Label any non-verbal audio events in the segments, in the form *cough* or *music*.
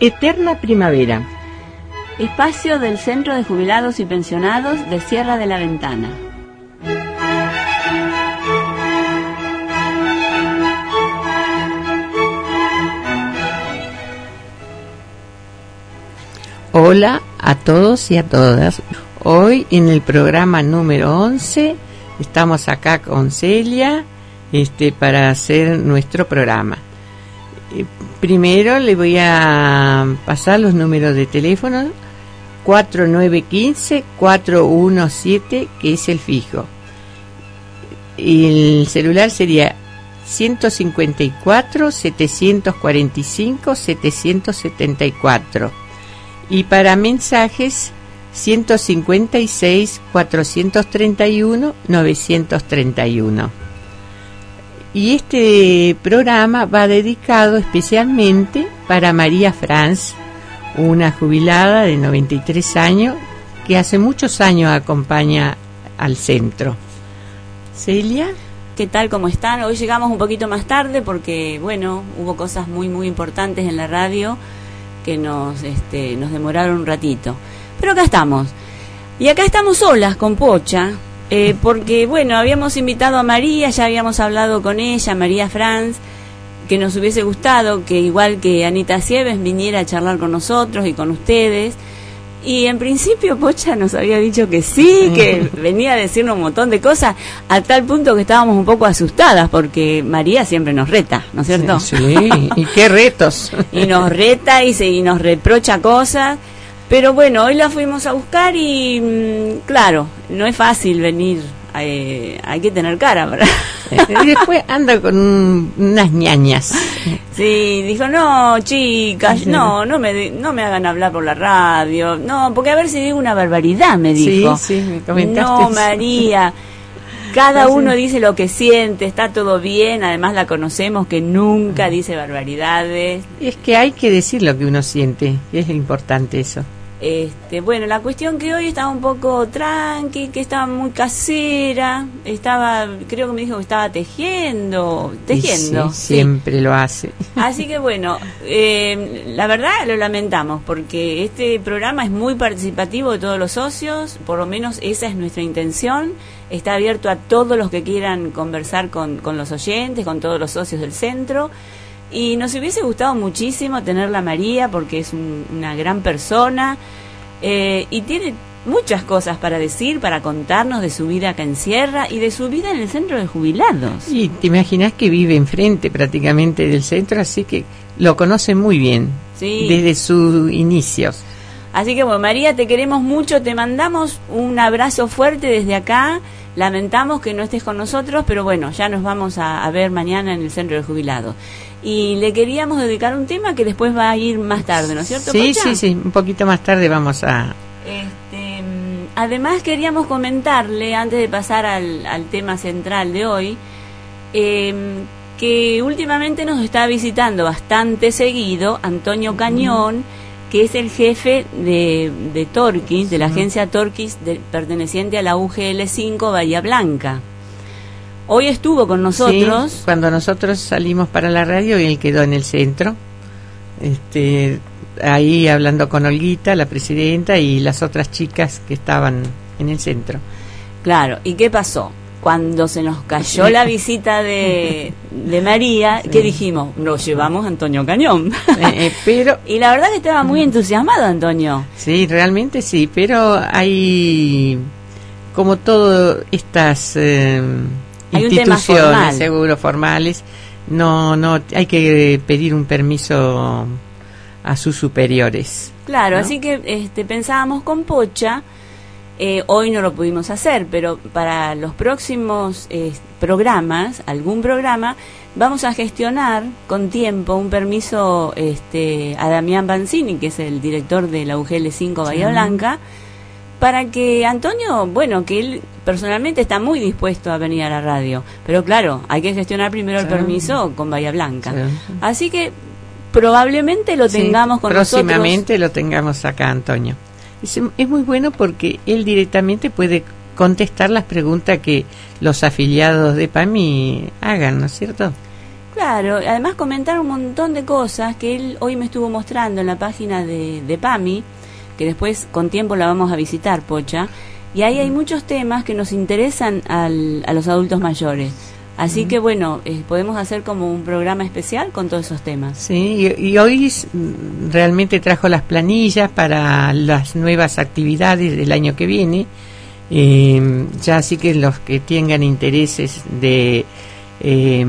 Eterna Primavera. Espacio del Centro de Jubilados y Pensionados de Sierra de la Ventana. Hola a todos y a todas. Hoy en el programa número 11 estamos acá con Celia este, para hacer nuestro programa. Eh, primero le voy a pasar los números de teléfono 4915-417, que es el fijo. El celular sería 154-745-774. Y para mensajes 156-431-931 y este programa va dedicado especialmente para María Franz, una jubilada de 93 años que hace muchos años acompaña al centro. Celia. ¿Qué tal? ¿Cómo están? Hoy llegamos un poquito más tarde porque, bueno, hubo cosas muy, muy importantes en la radio que nos, este, nos demoraron un ratito. Pero acá estamos. Y acá estamos solas con Pocha, eh, porque, bueno, habíamos invitado a María, ya habíamos hablado con ella, María Franz, que nos hubiese gustado que, igual que Anita Sieves, viniera a charlar con nosotros y con ustedes. Y en principio Pocha nos había dicho que sí, que *laughs* venía a decirnos un montón de cosas, a tal punto que estábamos un poco asustadas, porque María siempre nos reta, ¿no es cierto? Sí, y qué retos. *laughs* y nos reta y, se, y nos reprocha cosas. Pero bueno, hoy la fuimos a buscar y mm, claro, no es fácil venir, eh, hay que tener cara, ¿verdad? *laughs* y después anda con unas ñañas. Sí, dijo, no, chicas, no, no me, no me hagan hablar por la radio, no, porque a ver si digo una barbaridad, me dijo. Sí, sí, me comentaste. No, María. *laughs* Cada uno dice lo que siente, está todo bien, además la conocemos que nunca dice barbaridades. Es que hay que decir lo que uno siente, y es importante eso. Este, bueno, la cuestión que hoy estaba un poco tranqui, que estaba muy casera, estaba, creo que me dijo que estaba tejiendo, tejiendo. siempre lo hace. Así que bueno, eh, la verdad lo lamentamos porque este programa es muy participativo de todos los socios, por lo menos esa es nuestra intención. Está abierto a todos los que quieran conversar con, con los oyentes, con todos los socios del centro. Y nos hubiese gustado muchísimo tenerla María porque es una gran persona eh, y tiene muchas cosas para decir, para contarnos de su vida acá en Sierra y de su vida en el centro de jubilados. Y te imaginas que vive enfrente prácticamente del centro, así que lo conoce muy bien desde sus inicios. Así que bueno, María, te queremos mucho, te mandamos un abrazo fuerte desde acá. Lamentamos que no estés con nosotros, pero bueno, ya nos vamos a, a ver mañana en el centro de jubilados y le queríamos dedicar un tema que después va a ir más tarde, ¿no es cierto? Sí, sí, sí, un poquito más tarde vamos a... Este, además queríamos comentarle, antes de pasar al, tema central de hoy, em, que últimamente nos está visitando bastante seguido Antonio Cañón, que es el jefe de, de Torquis, de la agencia Torquis perteneciente a la UGL 5 Bahía Blanca. Hoy estuvo con nosotros. cuando nosotros salimos para la radio y él quedó en el centro. Este, ahí hablando con Olguita, la presidenta, y las otras chicas que estaban en el centro. Claro, ¿y qué pasó? Cuando se nos cayó la visita de, de María, ¿qué dijimos? Nos llevamos a Antonio Cañón. Eh, eh, pero *laughs* y la verdad que estaba muy entusiasmado Antonio. Sí, realmente sí, pero hay como todas estas... Eh, instituciones, seguro formales, no, no, hay que pedir un permiso a sus superiores. Claro, así que este, pensábamos con Pocha, eh, hoy no lo pudimos hacer, pero para los próximos eh, programas, algún programa, vamos a gestionar con tiempo un permiso este, a Damián Banzini, que es el director de la UGL 5 Bahía Blanca, para que Antonio, bueno, que él personalmente está muy dispuesto a venir a la radio, pero claro, hay que gestionar primero el permiso con Bahía Blanca. Así que probablemente lo tengamos con próximamente lo tengamos acá, Antonio. Es, es muy bueno porque él directamente puede contestar las preguntas que los afiliados de PAMI hagan, ¿no es cierto? Claro, además comentar un montón de cosas que él hoy me estuvo mostrando en la página de, de PAMI, que después con tiempo la vamos a visitar, Pocha, y ahí hay muchos temas que nos interesan al, a los adultos mayores. Así que bueno, eh, podemos hacer como un programa especial con todos esos temas. Sí, y, y hoy mm, realmente trajo las planillas para las nuevas actividades del año que viene. Eh, ya así que los que tengan intereses de eh,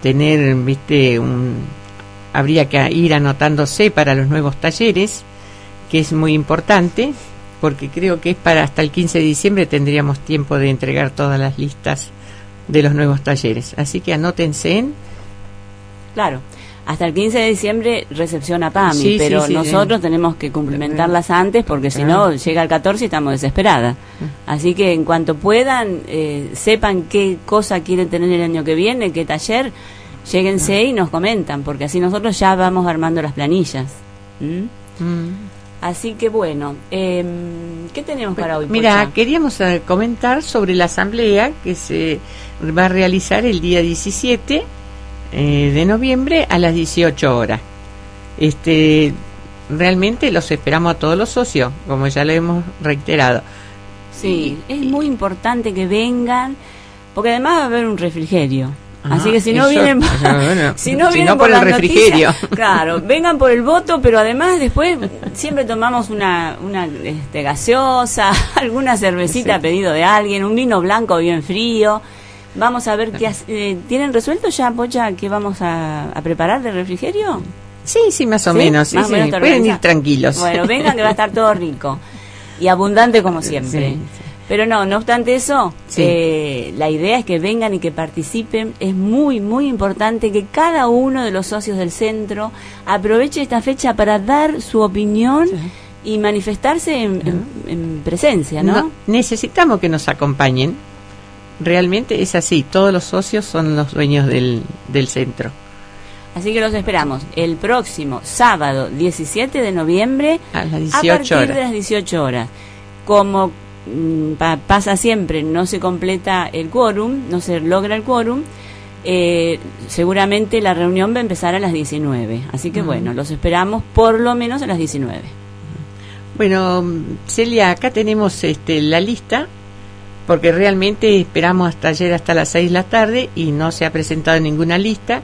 tener, viste, un, habría que ir anotándose para los nuevos talleres, que es muy importante, porque creo que es para hasta el 15 de diciembre tendríamos tiempo de entregar todas las listas de los nuevos talleres. Así que anótense en... Claro, hasta el 15 de diciembre recepción a PAMI, Sí, pero sí, nosotros sí. tenemos que cumplimentarlas antes porque si Ah. no llega el 14 y estamos desesperadas. Así que en cuanto puedan, eh, sepan qué cosa quieren tener el año que viene, qué taller, lléguense y nos comentan, porque así nosotros ya vamos armando las planillas. ¿Mm? Mm. Así que bueno, em, ¿qué tenemos para hoy? Mira, Pocha? queríamos eh, comentar sobre la asamblea que se va a realizar el día 17 eh, de noviembre a las 18 horas. Este, realmente los esperamos a todos los socios, como ya lo hemos reiterado. Sí, es muy importante que vengan, porque además va a haber un refrigerio. Ah, Así que si no vienen, *laughs* bueno, *laughs* si no vienen por el refrigerio. noticias, *laughs* claro, vengan por el voto, pero además después siempre tomamos una, una este, gaseosa, alguna cervecita Sí. a pedido de alguien, un vino blanco bien frío. Vamos a ver qué eh, tienen resuelto ya, Pocha, qué vamos a, a preparar de refrigerio. Sí, sí, más o ¿Sí? menos. Sí, Más o sí, menos te pueden ir tranquilos. Bueno, vengan que va a estar todo rico y abundante como siempre. Pero no, no obstante eso, Sí. eh, la idea es que vengan y que participen. Es muy, muy importante que cada uno de los socios del centro aproveche esta fecha para dar su opinión y manifestarse en, en- en presencia, ¿no? No, necesitamos que nos acompañen. Realmente es así, todos los socios son los dueños del, del centro. Así que los esperamos el próximo sábado 17 de noviembre A las a 18 partir horas. de las 18 horas. Como pa- pasa siempre, no se completa el quórum, no se logra el quórum, eh, seguramente la reunión va a empezar a las 19. Así que bueno, los esperamos por lo menos a las 19. Bueno, mm, Celia, acá tenemos este, la lista, porque realmente esperamos hasta ayer hasta las 6 de la tarde y no se ha presentado ninguna lista,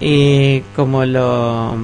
eh, como lo,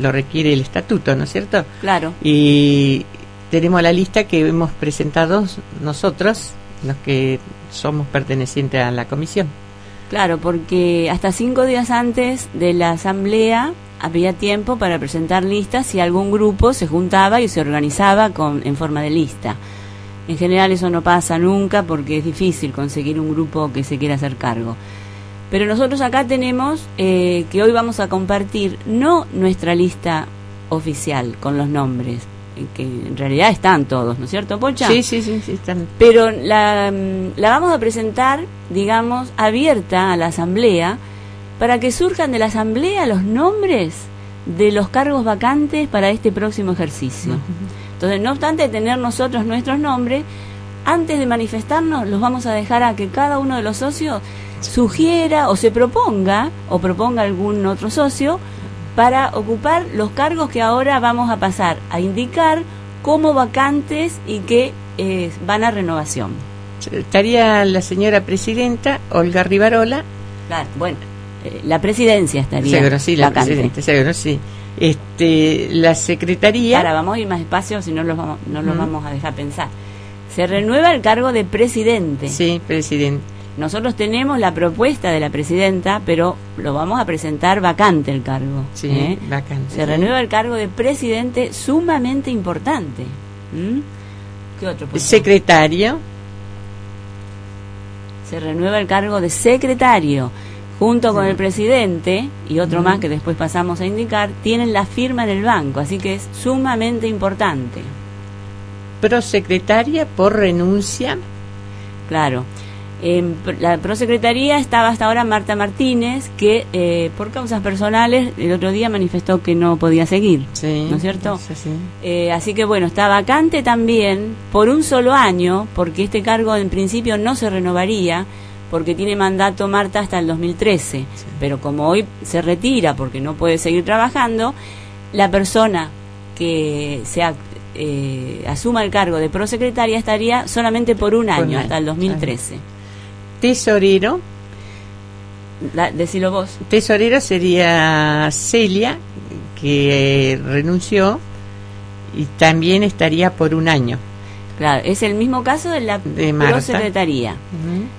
lo requiere el estatuto, ¿no es cierto? Claro. Y tenemos la lista que hemos presentado nosotros, los que somos pertenecientes a la comisión. Claro, porque hasta cinco días antes de la asamblea había tiempo para presentar listas si algún grupo se juntaba y se organizaba con, en forma de lista. En general eso no pasa nunca porque es difícil conseguir un grupo que se quiera hacer cargo. Pero nosotros acá tenemos eh, que hoy vamos a compartir no nuestra lista oficial con los nombres, que en realidad están todos, ¿no es cierto, Pocha? Sí, sí, sí, sí, están. pero la, mm, la vamos a presentar, digamos, abierta a la asamblea, para que surjan de la asamblea los nombres de los cargos vacantes para este próximo ejercicio. Entonces, no obstante tener nosotros nuestros nombres, antes de manifestarnos los vamos a dejar a que cada uno de los socios sugiera o se proponga, o proponga algún otro socio, para ocupar los cargos que ahora vamos a pasar a indicar como vacantes y que eh, van a renovación. Estaría la señora presidenta, Olga Rivarola, Claro, bueno, eh, la presidencia estaría seguro sí, la vacante. presidenta, seguro sí. Este, la secretaría, Ahora vamos a ir más despacio, si no los vamos, no los vamos a dejar pensar. Se renueva el cargo de presidente. sí, presidente. Nosotros tenemos la propuesta de la presidenta, pero lo vamos a presentar vacante el cargo. Sí, ¿eh? vacante. Se renueva el cargo de presidente sumamente importante. ¿Mm? ¿Qué otro? puesto? Secretario, se renueva el cargo de secretario. Junto con el presidente y otro más que después pasamos a indicar, tienen la firma en el banco, así que es sumamente importante. prosecretaria por renuncia, Claro. En la prosecretaría estaba hasta ahora Marta Martínez, que eh, por causas personales el otro día manifestó que no podía seguir. sí, ¿No es cierto? Sí, sí. Eh, así que bueno, está vacante también por un solo año, porque este cargo en principio no se renovaría, porque tiene mandato Marta hasta el 2013. Pero como hoy se retira porque no puede seguir trabajando, la persona que sea eh, asuma el cargo de prosecretaria estaría solamente por un año, hasta el 2013. Tesorero. decilo vos. Tesorero sería Celia, que renunció y también estaría por un año. Claro, es el mismo caso de la de prosecretaría.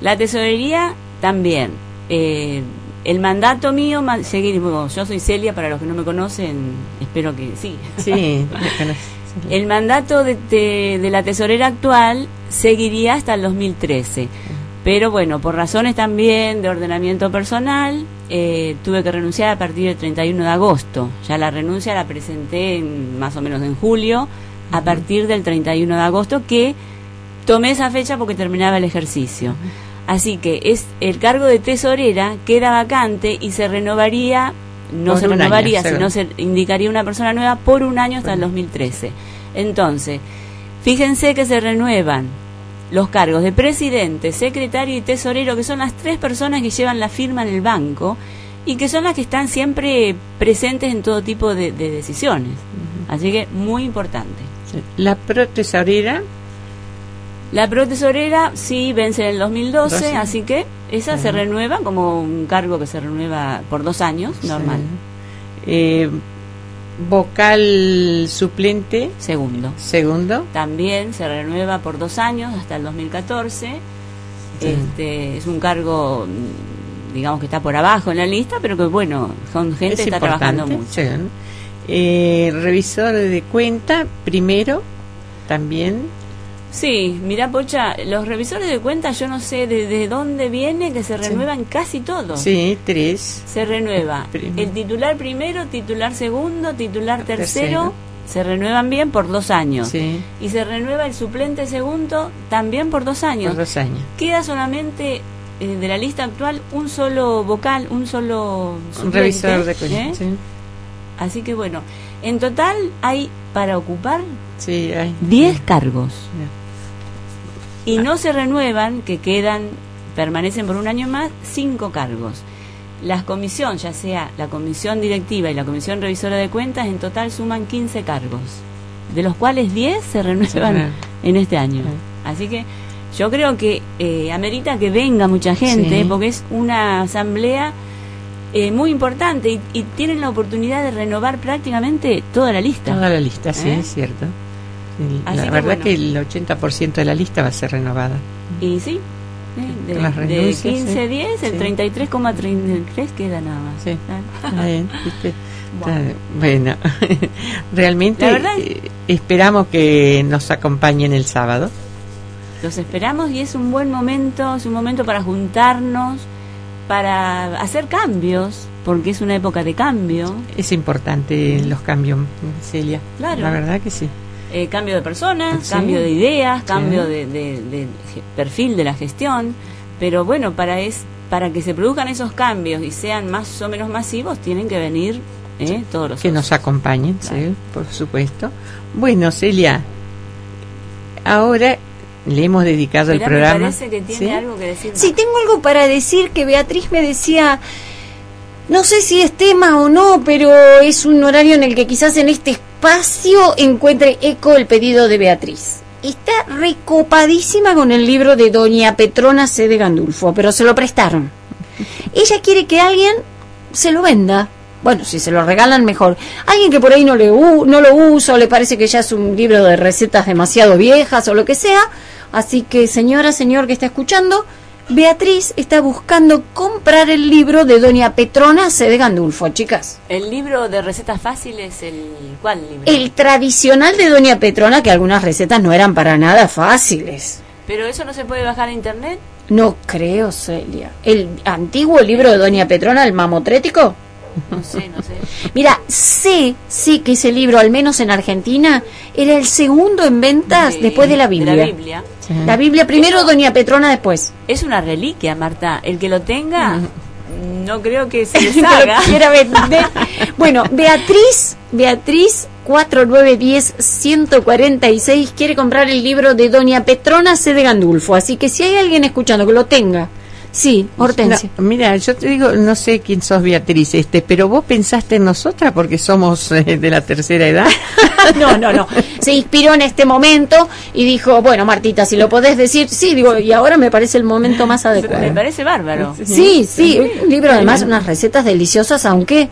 La tesorería también. Eh, el mandato mío, seguir, yo soy Celia, para los que no me conocen, espero que sí. Sí, *laughs* El mandato de, la tesorera actual seguiría hasta el 2013. Pero bueno, por razones también de ordenamiento personal, eh, tuve que renunciar a partir del 31 de agosto. Ya la renuncia la presenté más o menos en julio, a partir del 31 de agosto, que tomé esa fecha porque terminaba el ejercicio. Así que es el cargo de tesorera queda vacante y se renovaría no se renovaría, sino se indicaría una persona nueva por un año hasta el 2013. Entonces, fíjense que se renuevan los cargos de presidente, secretario y tesorero, que son las tres personas que llevan la firma en el banco y que son las que están siempre presentes en todo tipo de, decisiones. Así que muy importante. La protesorera. La protesorera sí vence en el 2012, así que esa se renueva como un cargo que se renueva por dos años, normal. Eh, vocal suplente. Segundo. Segundo. También se renueva por dos años hasta el 2014. Este, es un cargo, digamos que está por abajo en la lista, pero que bueno, son gente que está trabajando mucho. Eh, revisor de cuenta, primero, también Sí, mira Pocha, los revisores de cuentas yo no sé desde dónde viene que se renuevan casi todos. Sí, tres. Se renueva el titular primero, titular segundo, titular tercero, se renuevan bien por dos años. Sí. Y se renueva el suplente segundo también por dos años. Por dos años. Queda solamente eh, de la lista actual un solo vocal, un solo un revisor de cuentas. ¿eh? Así que bueno, en total hay para ocupar sí, hay. 10 cargos y no se renuevan, que quedan, permanecen por un año más, cinco cargos. Las comisiones, ya sea la comisión directiva y la comisión revisora de cuentas, en total suman 15 cargos, de los cuales 10 se renuevan en este año. Así que yo creo que eh, amerita que venga mucha gente, porque es una asamblea eh, muy importante y, y, tienen la oportunidad de renovar prácticamente toda la lista. Toda la lista, sí, ¿Eh? es cierto la verdad que el 80% de la lista va a ser renovada. Y sí, de, de 15 a 10, el 33,33 queda nada más. Sí. *laughs* bueno, *laughs* realmente eh, esperamos que nos acompañen el sábado. Los esperamos y es un buen momento, es un momento para juntarnos, para hacer cambios, porque es una época de cambio. Es importante los cambios, Celia. Claro. La verdad que sí. Eh, cambio de personas, cambio de ideas, cambio de, perfil de la gestión, pero bueno, para es para que se produzcan esos cambios y sean más o menos masivos, tienen que venir eh, todos los que nos acompañen, sí, por supuesto. Bueno, Celia, ahora le hemos dedicado el programa. parece que tiene algo que decir. Sí, tengo algo para decir que Beatriz me decía no sé si es tema o no, pero es un horario en el que quizás en este espacio encuentre eco el pedido de Beatriz. Está recopadísima con el libro de Doña Petrona C. de Gandulfo, pero se lo prestaron. Ella quiere que alguien se lo venda. Bueno, si se lo regalan mejor. Alguien que por ahí no, le, no lo usa o le parece que ya es un libro de recetas demasiado viejas o lo que sea. Así que señora, señor que está escuchando, Beatriz está buscando comprar el libro de Doña Petrona C. de Gandulfo, chicas. ¿El libro de recetas fáciles? El, ¿Cuál libro? El tradicional de Doña Petrona, que algunas recetas no eran para nada fáciles. ¿Pero eso no se puede bajar a internet? No creo, Celia. ¿El antiguo libro de Doña Petrona, el mamotrético? No sé, no sé. Mira, sé, sé que ese libro, al menos en Argentina, era el segundo en ventas después de la Biblia. la Biblia. La Biblia primero, Doña Petrona después. Es una reliquia, Marta. El que lo tenga, no creo que se *laughs* deshaga. bueno, Beatriz, Beatriz 4910-146 quiere comprar el libro de Doña Petrona C. de Gandulfo. Así que si hay alguien escuchando que lo tenga Sí, Hortensia. No, mira, yo te digo, no sé quién sos Beatriz, este, pero vos pensaste en nosotras porque somos eh, de la tercera edad. *laughs* no, no, no. Se inspiró en este momento y dijo, bueno, Martita, si lo podés decir, sí, digo, y ahora me parece el momento más adecuado. Me parece bárbaro. Sí, sí, un libro además, unas recetas deliciosas, aunque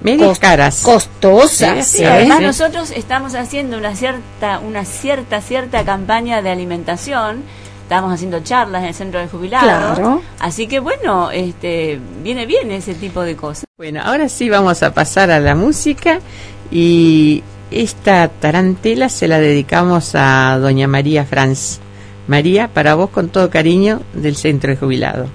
medias caras. Costosas. Sí, además nosotros estamos haciendo una cierta, una cierta, cierta campaña de alimentación estamos haciendo charlas en el centro de jubilados. Así que bueno, este, viene bien ese tipo de cosas. Bueno, ahora sí vamos a pasar a la música y esta tarantela se la dedicamos a doña María Franz. María, para vos con todo cariño del centro de jubilados.